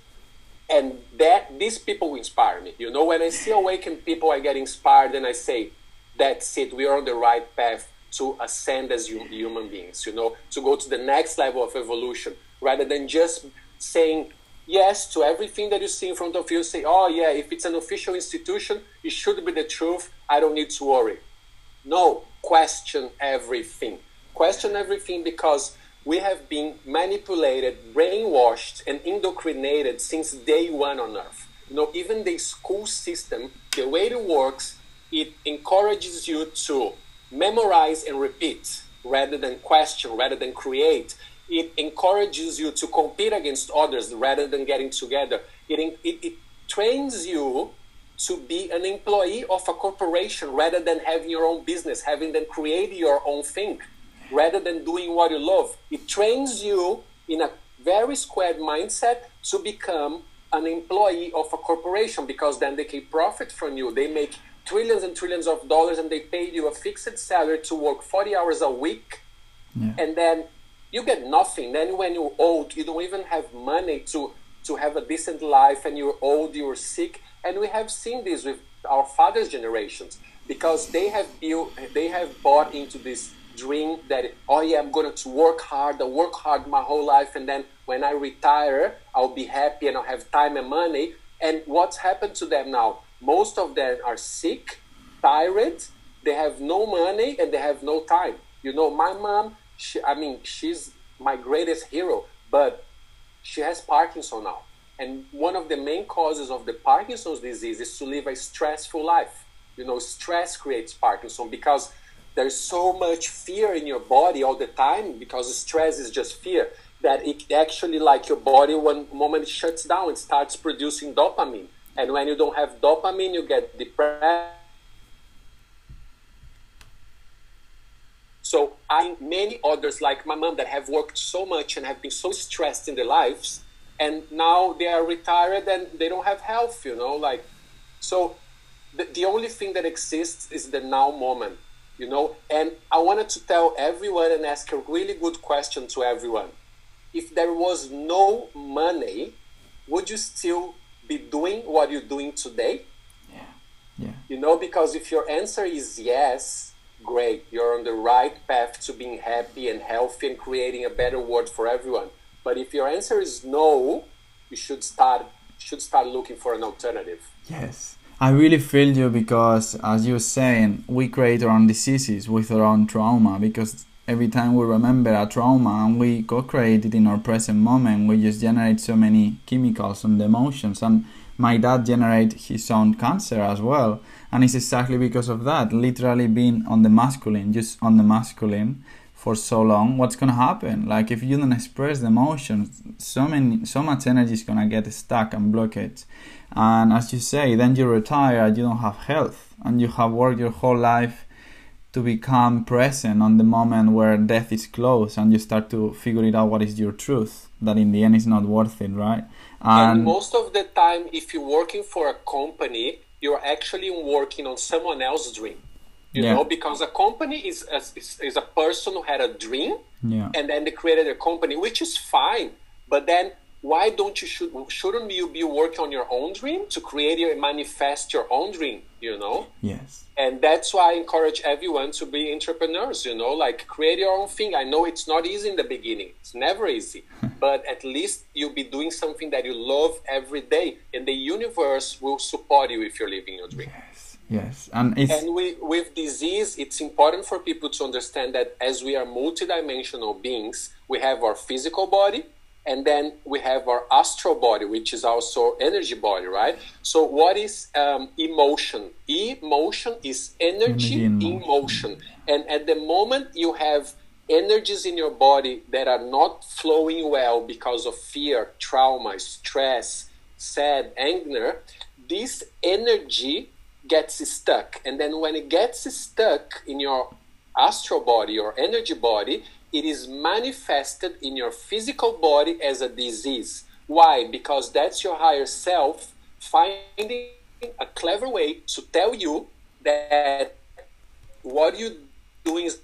and that these people inspire me. You know, when I see awakened people, I get inspired, and I say, "That's it. We are on the right path to ascend as human beings. You know, to go to the next level of evolution, rather than just saying." Yes, to everything that you see in front of you, say, oh, yeah, if it's an official institution, it should be the truth. I don't need to worry no, question everything. Question everything because we have been manipulated, brainwashed, and indoctrinated since day one on Earth. You know, even the school system, the way it works, it encourages you to memorize and repeat rather than question, rather than create. It encourages you to compete against others rather than getting together. It, it, it trains you to be an employee of a corporation rather than having your own business, having them create your own thing, rather than doing what you love. It trains you in a very squared mindset to become an employee of a corporation because then they can profit from you. They make trillions and trillions of dollars and they paid you a fixed salary to work 40 hours a week. Yeah. And then you get nothing. Then when you're old, you don't even have money to, to have a decent life and you're old, you're sick and we have seen this with our fathers' generations because they have built, they have bought into this dream that oh yeah, I'm going to work hard, I work hard my whole life, and then when I retire, I'll be happy and I'll have time and money. And what's happened to them now? Most of them are sick, tired, they have no money, and they have no time. You know, my mom, she, I mean, she's my greatest hero, but she has Parkinson now. And one of the main causes of the Parkinson's disease is to live a stressful life. You know, stress creates Parkinson because there's so much fear in your body all the time because stress is just fear that it actually like your body one moment shuts down it starts producing dopamine and when you don't have dopamine you get depressed. So i many others like my mom that have worked so much and have been so stressed in their lives and now they are retired and they don't have health you know like so the, the only thing that exists is the now moment you know? And i wanted to tell everyone and ask a really good question to everyone. If there was no money would you still be doing what you're doing today? Yeah. Yeah. You know because if your answer is yes great. You're on the right path to being happy and healthy and creating a better world for everyone. But if your answer is no, you should start should start looking for an alternative. Yes. I really feel you because as you're saying, we create our own diseases with our own trauma because every time we remember a trauma and we co-create it in our present moment, we just generate so many chemicals and emotions. And my dad generated his own cancer as well. And it's exactly because of that, literally being on the masculine, just on the masculine for so long, what's gonna happen? Like if you don't express the emotions, so many, so much energy is gonna get stuck and blocked. And as you say, then you retire, you don't have health, and you have worked your whole life to become present on the moment where death is close, and you start to figure it out what is your truth. That in the end is not worth it, right? And, and most of the time, if you're working for a company, you're actually working on someone else's dream you yeah. know because a company is, is is a person who had a dream yeah. and then they created a company which is fine but then why don't you should shouldn't you be working on your own dream to create and manifest your own dream you know? Yes. And that's why i encourage everyone to be entrepreneurs you know? Like create your own thing. I know it's not easy in the beginning. It's never easy. But at least you'll be doing something that you love every day and the universe will support you if you're living your dream. Yes. Yes, and and we, with disease, it's important for people to understand that as we are multidimensional beings, we have our physical body, and then we have our astral body, which is also energy body, right? So, what is um, emotion? Emotion is energy, energy in motion, and at the moment you have energies in your body that are not flowing well because of fear, trauma, stress, sad, anger, this energy gets stuck. And then when it gets stuck in your astral body or energy body, it is manifested in your physical body as a disease. Why? Because that's your higher self finding a clever way to tell you that what you're doing is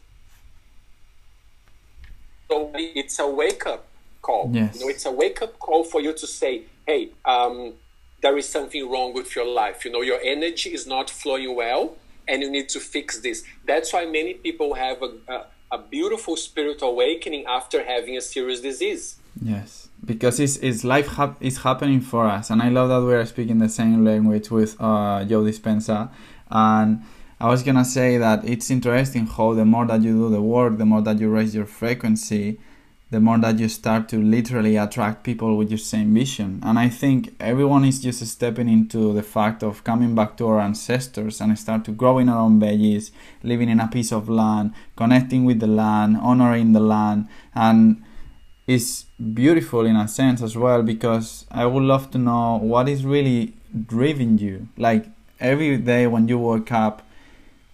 so it's a wake up call. Yes. You know, it's a wake up call for you to say, hey, um, there is something wrong with your life. You know, your energy is not flowing well and you need to fix this. That's why many people have a, a, a beautiful spiritual awakening after having a serious disease. Yes, because it's, it's life hap- is happening for us, and I love that we are speaking the same language with uh, Joe Dispenza. And I was gonna say that it's interesting how the more that you do the work, the more that you raise your frequency, the more that you start to literally attract people with your same vision. And I think everyone is just stepping into the fact of coming back to our ancestors and start to growing our own veggies, living in a piece of land, connecting with the land, honoring the land, and it's beautiful in a sense as well because I would love to know what is really driving you. Like every day when you wake up,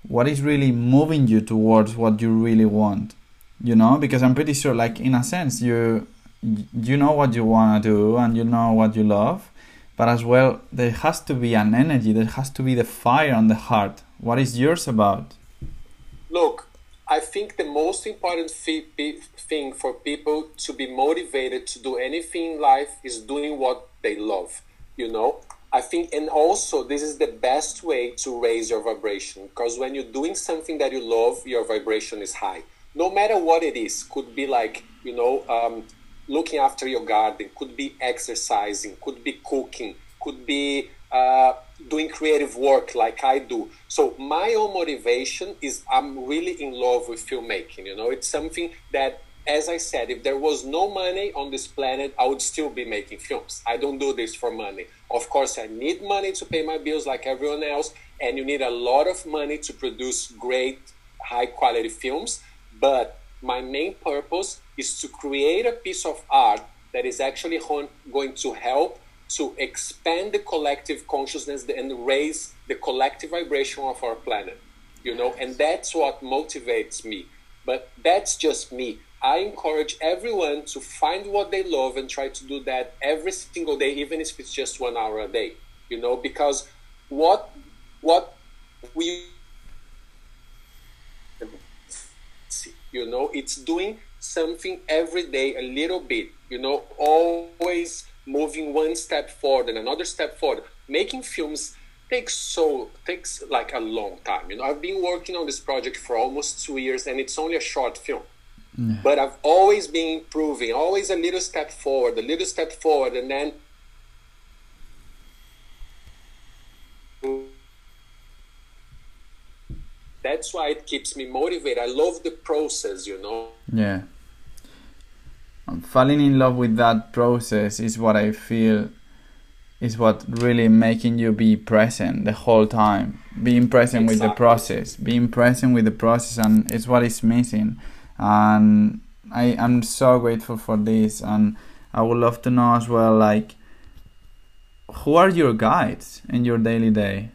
what is really moving you towards what you really want? You know, because I'm pretty sure, like in a sense, you you know what you want to do and you know what you love, but as well there has to be an energy. There has to be the fire on the heart. What is yours about? Look, I think the most important thing for people to be motivated to do anything in life is doing what they love. You know, I think, and also this is the best way to raise your vibration because when you're doing something that you love, your vibration is high. No matter what it is, could be like you know, um, looking after your garden, could be exercising, could be cooking, could be uh, doing creative work like I do. So my own motivation is I'm really in love with filmmaking. You know, it's something that, as I said, if there was no money on this planet, I would still be making films. I don't do this for money. Of course, I need money to pay my bills like everyone else, and you need a lot of money to produce great, high quality films. But my main purpose is to create a piece of art that is actually going to help to expand the collective consciousness and raise the collective vibration of our planet you know? And that's what motivates me. But that's just me. I encourage everyone to find what they love and try to do that every single day even if it's just one hour a day you know? Because what what we you know it's doing something every day a little bit you know always moving one step forward and another step forward. Making films takes so takes like a long time. You know, I've been working on this project for almost two years, and it's only a short film. Yeah. But I've always been improving, always a little step forward, a little step forward, and then that's why it keeps me motivated. I love the process, you know. Yeah. Falling in love with that process is what I feel is what really making you be present the whole time. Being present exactly. with the process. Being present with the process and it's what is missing. And I am so grateful for this and I would love to know as well like who are your guides in your daily day?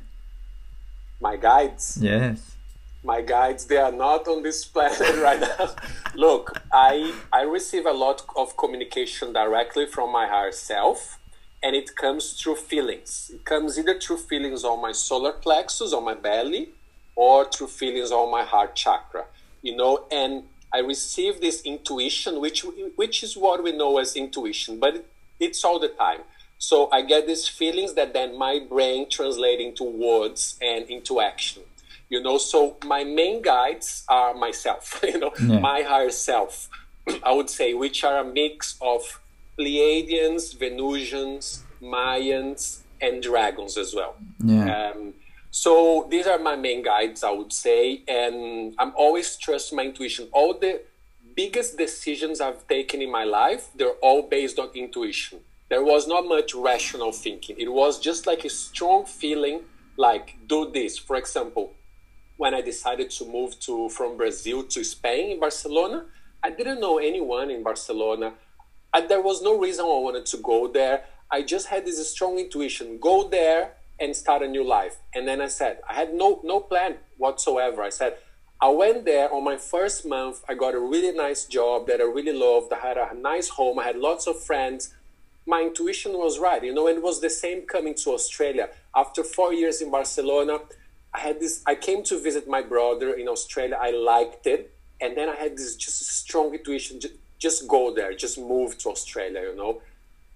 My guides? Yes my guides they are not on this planet right now. Look i i receive a lot of communication directly from my higher self and it comes through feelings. It comes either through feelings on my solar plexus on my belly or through feelings on my heart chakra you know? And i receive this intuition which which is what we know as intuition but it's all the time. So i get these feelings that then my brain translates into words and into action you know? So my main guides are myself you know yeah. my higher self. I would say which are a mix of pleiadians venusians mayans and dragons as well. Yeah. Um, so these are my main guides i would say and i'm always trust my intuition. All the biggest decisions i've taken in my life they're all based on intuition. There was not much rational thinking. It was just like a strong feeling like do this. For example when I decided to move to from Brazil to Spain in Barcelona. I didn't know anyone in Barcelona. I, there was no reason I wanted to go there. I just had this strong intuition go there and start a new life. And then I said, I had no, no plan whatsoever. I said, I went there on my first month. I got a really nice job that I really loved. I had a nice home. I had lots of friends. My intuition was right, you know, and it was the same coming to Australia. After four years in Barcelona, I had this, I came to visit my brother in Australia. I liked it. And then I had this just strong intuition just, just go there, just move to Australia, you know,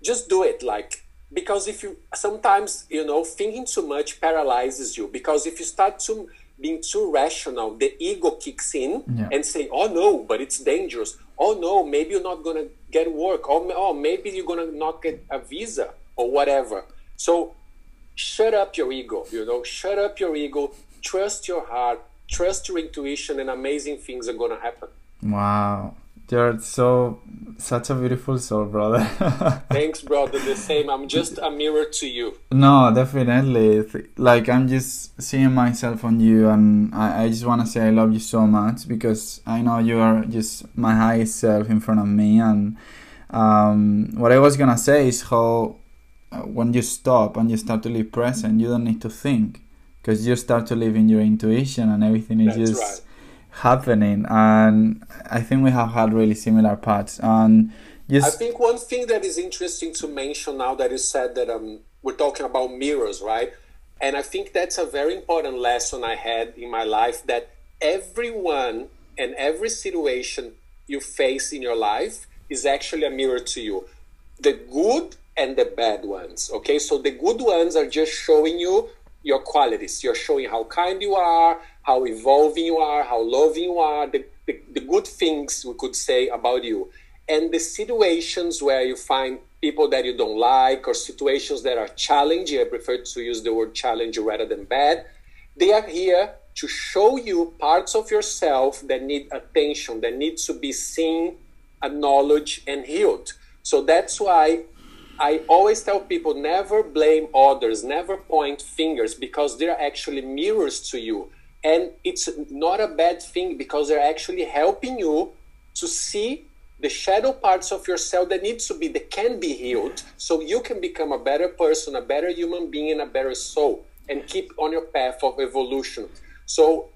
just do it. Like, because if you sometimes you know thinking too much paralyzes you because if you start to being too rational the ego kicks in yeah. and say oh no but it's dangerous oh no maybe you're not gonna get work oh, or oh maybe you're gonna not get a visa or whatever so shut up your ego you know shut up your ego trust your heart trust your intuition and amazing things are gonna happen wow you're so such a beautiful soul, brother. Thanks, brother. The same. I'm just a mirror to you. No, definitely. Like I'm just seeing myself on you, and I, I just want to say I love you so much because I know you are just my highest self in front of me. And um, what I was gonna say is how uh, when you stop and you start to live present, you don't need to think because you start to live in your intuition, and everything is That's just. Right. happening. And i think we have had really similar paths. And just i think one thing that is interesting to mention now that you said that um, we're talking about mirrors right? And i think that's a very important lesson i had in my life that everyone and every situation you face in your life is actually a mirror to you. The good and the bad ones okay so the good ones are just showing you your qualities you're showing how kind you are how evolving you are, how loving you are, the, the, the good things we could say about you. And the situations where you find people that you don't like or situations that are challenging, I prefer to use the word challenge rather than bad, they are here to show you parts of yourself that need attention, that need to be seen, acknowledged, and healed. So that's why I always tell people never blame others, never point fingers, because they're actually mirrors to you. And it's not a bad thing because they're actually helping you to see the shadow parts of yourself that needs to be that can be healed so you can become a better person a better human being and a better soul and keep on your path of evolution. So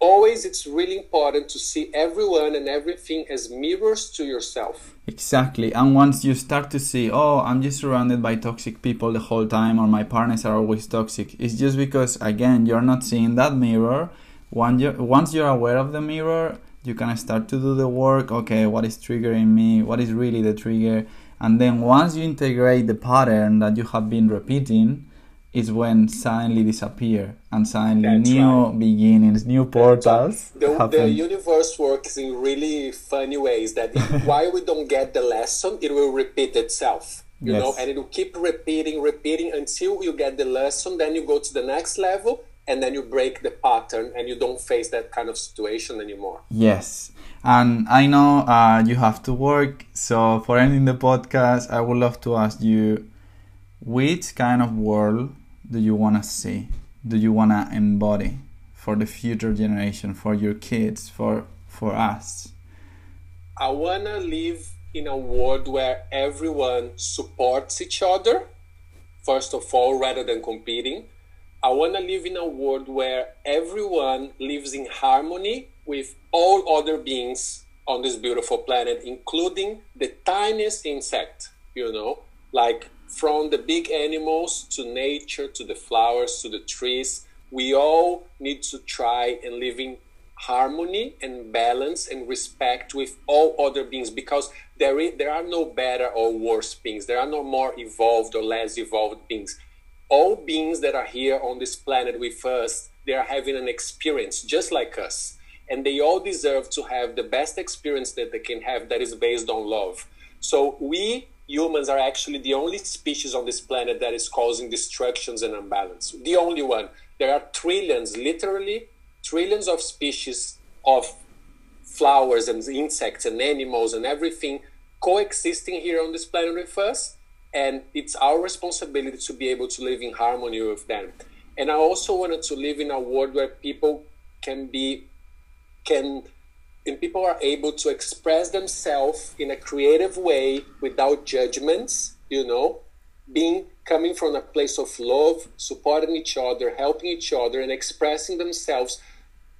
always it's really important to see everyone and everything as mirrors to yourself. Exactly. And once you start to see oh i'm just surrounded by toxic people the whole time or my partners are always toxic it's just because again you're not seeing that mirror. Once you're, once you're aware of the mirror you can start to do the work okay what is triggering me? What is really the trigger? And then once you integrate the pattern that you have been repeating is when suddenly disappear and suddenly That's new right. beginnings, new portals. The, the, universe works in really funny ways that while we don't get the lesson, it will repeat itself. You yes. know, and it will keep repeating, repeating until you get the lesson. Then you go to the next level, and then you break the pattern, and you don't face that kind of situation anymore. Yes, and I know uh, you have to work. So for ending the podcast, I would love to ask you, which kind of world do you want to see? Do you want to embody for the future generation, for your kids, for for us? I want to live in a world where everyone supports each other, first of all, rather than competing. I want to live in a world where everyone lives in harmony with all other beings on this beautiful planet, including the tiniest insect, you know, like from the big animals to nature to the flowers to the trees. We all need to try and live in harmony and balance and respect with all other beings because there, is, there are no better or worse beings. There are no more evolved or less evolved beings. All beings that are here on this planet with us they are having an experience just like us. And they all deserve to have the best experience that they can have that is based on love. So we humans are actually the only species on this planet that is causing destructions and imbalance. The only one. There are trillions, literally trillions of species of flowers and insects and animals and everything coexisting here on this planet with us. And it's our responsibility to be able to live in harmony with them. And I also wanted to live in a world where people can be, can and people are able to express themselves in a creative way without judgments, you know, being coming from a place of love, supporting each other, helping each other, and expressing themselves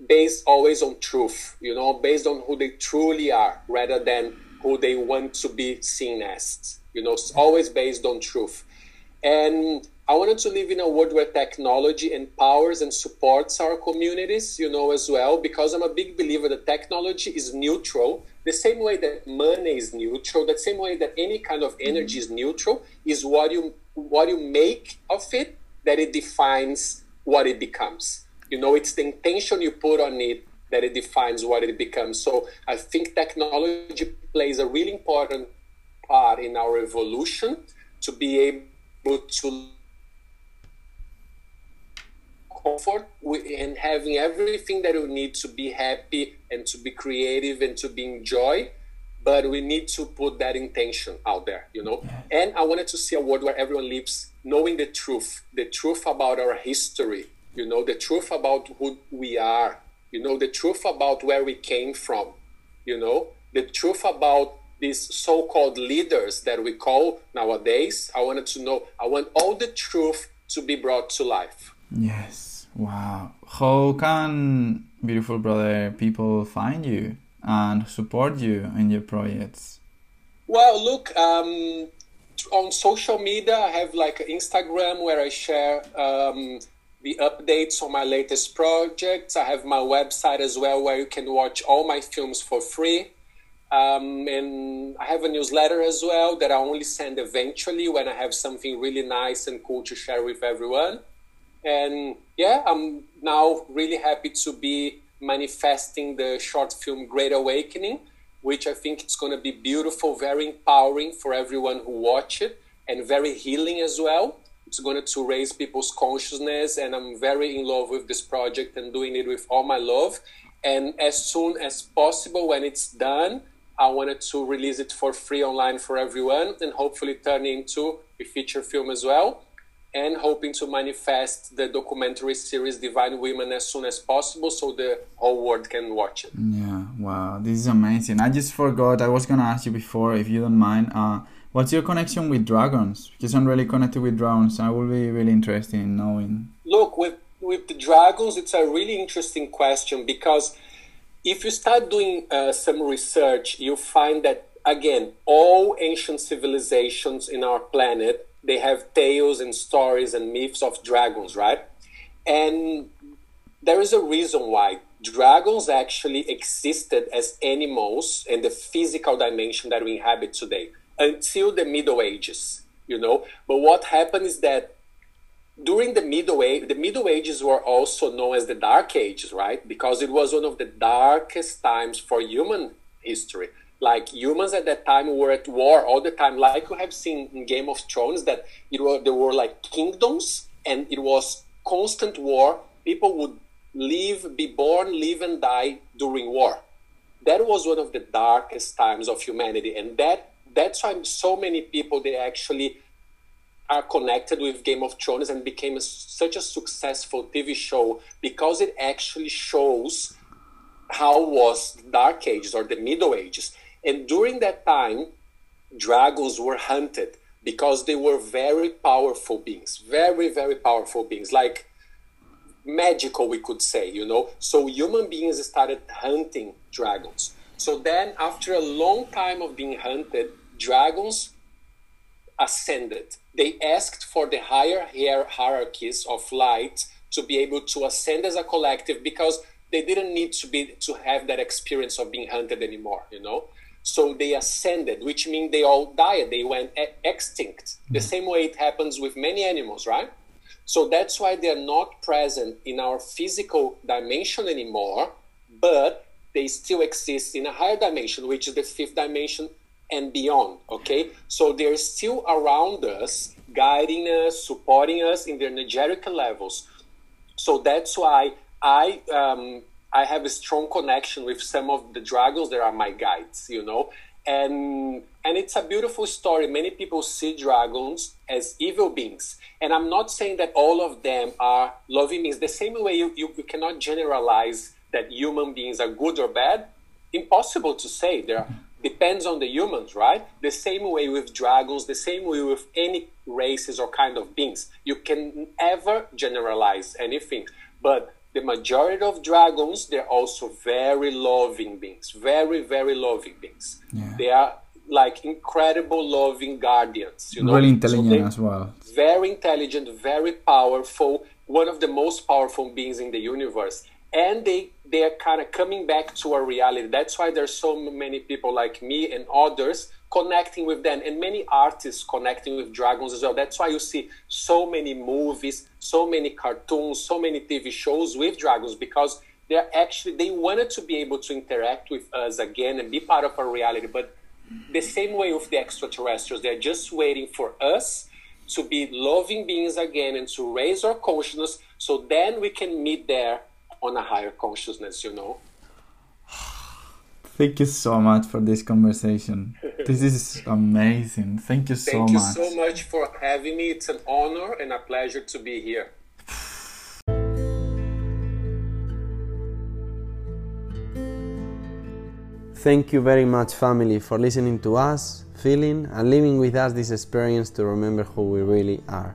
based always on truth, you know, based on who they truly are rather than who they want to be seen as, you know, always based on truth. And I wanted to live in a world where technology empowers and supports our communities, you know, as well, because I'm a big believer that technology is neutral. The same way that money is neutral, the same way that any kind of energy is neutral, is what you what you make of it that it defines what it becomes. You know, it's the intention you put on it that it defines what it becomes. So I think technology plays a really important part in our evolution to be able to comfort and having everything that we need to be happy and to be creative and to be enjoy but we need to put that intention out there you know? And i wanted to see a world where everyone lives knowing the truth the truth about our history you know the truth about who we are you know the truth about where we came from you know? The truth about these so-called leaders that we call nowadays. I wanted to know i want all the truth to be brought to life. Yes wow how can beautiful brother people find you and support you in your projects well look um, on social media i have like instagram where i share um, the updates on my latest projects. I have my website as well where you can watch all my films for free. Um, and I have a newsletter as well that I only send eventually when I have something really nice and cool to share with everyone. And yeah, I'm now really happy to be manifesting the short film Great Awakening, which I think it's going to be beautiful, very empowering for everyone who watch it, and very healing as well. It's going to raise people's consciousness, and I'm very in love with this project and doing it with all my love. And as soon as possible, when it's done, I wanted to release it for free online for everyone and hopefully turn into a feature film as well. And hoping to manifest the documentary series Divine Women as soon as possible so the whole world can watch it. Yeah, wow, this is amazing. I just forgot, I was gonna ask you before, if you don't mind. Uh, What's your connection with dragons? Because I'm really connected with dragons. I will be really interested in knowing. Look, with with the dragons, it's a really interesting question because if you start doing uh, some research, you find that again, all ancient civilizations in our planet they have tales and stories and myths of dragons, right? And there is a reason why dragons actually existed as animals in the physical dimension that we inhabit today until the Middle Ages, you know. But what happened is that during the Middle Age, the Middle Ages were also known as the Dark Ages, right? Because it was one of the darkest times for human history. Like humans at that time were at war all the time, like you have seen in Game of Thrones, that it were there were like kingdoms and it was constant war. People would live, be born, live and die during war. That was one of the darkest times of humanity, and that that's why so many people they actually are connected with Game of Thrones and became a, such a successful TV show because it actually shows how was Dark Ages or the Middle Ages. And during that time, dragons were hunted because they were very powerful beings, very, very powerful beings, like magical, we could say, you know. So human beings started hunting dragons. So then, after a long time of being hunted, dragons ascended. They asked for the higher hierarchies of light to be able to ascend as a collective because they didn't need to be to have that experience of being hunted anymore, you know. So they ascended, which means they all died. They went extinct. The same way it happens with many animals, right? So that's why they're not present in our physical dimension anymore, but they still exist in a higher dimension, which is the fifth dimension and beyond. Okay, so they're still around us, guiding us, supporting us in the energetic levels. So that's why I um, I have a strong connection with some of the dragons that are my guides. You know, and and it's a beautiful story. Many people see dragons as evil beings, and I'm not saying that all of them are loving beings. The same way you, you, you cannot generalize that human beings are good or bad. Impossible to say. There depends on the humans, right? The same way with dragons, the same way with any races or kind of beings. You can never generalize anything, but the majority of dragons they're also very loving beings, very very loving beings. Yeah. They are like incredible loving guardians. You know, really intelligent they- as well. very intelligent, very powerful, one of the most powerful beings in the universe. And they they are kind of coming back to a reality. That's why there's so many people like me and others connecting with them, and many artists connecting with dragons as well. That's why you see so many movies, so many cartoons, so many TV shows with dragons because they're actually they wanted to be able to interact with us again and be part of our reality, but the same way with the extraterrestrials, they're just waiting for us to be loving beings again and to raise our consciousness so then we can meet there on a higher consciousness, you know. Thank you so much for this conversation. This is amazing. Thank you so Thank you much. so much for having me. It's an honor and a pleasure to be here. Thank you very much, family, for listening to us, feeling, and living with us this experience to remember who we really are.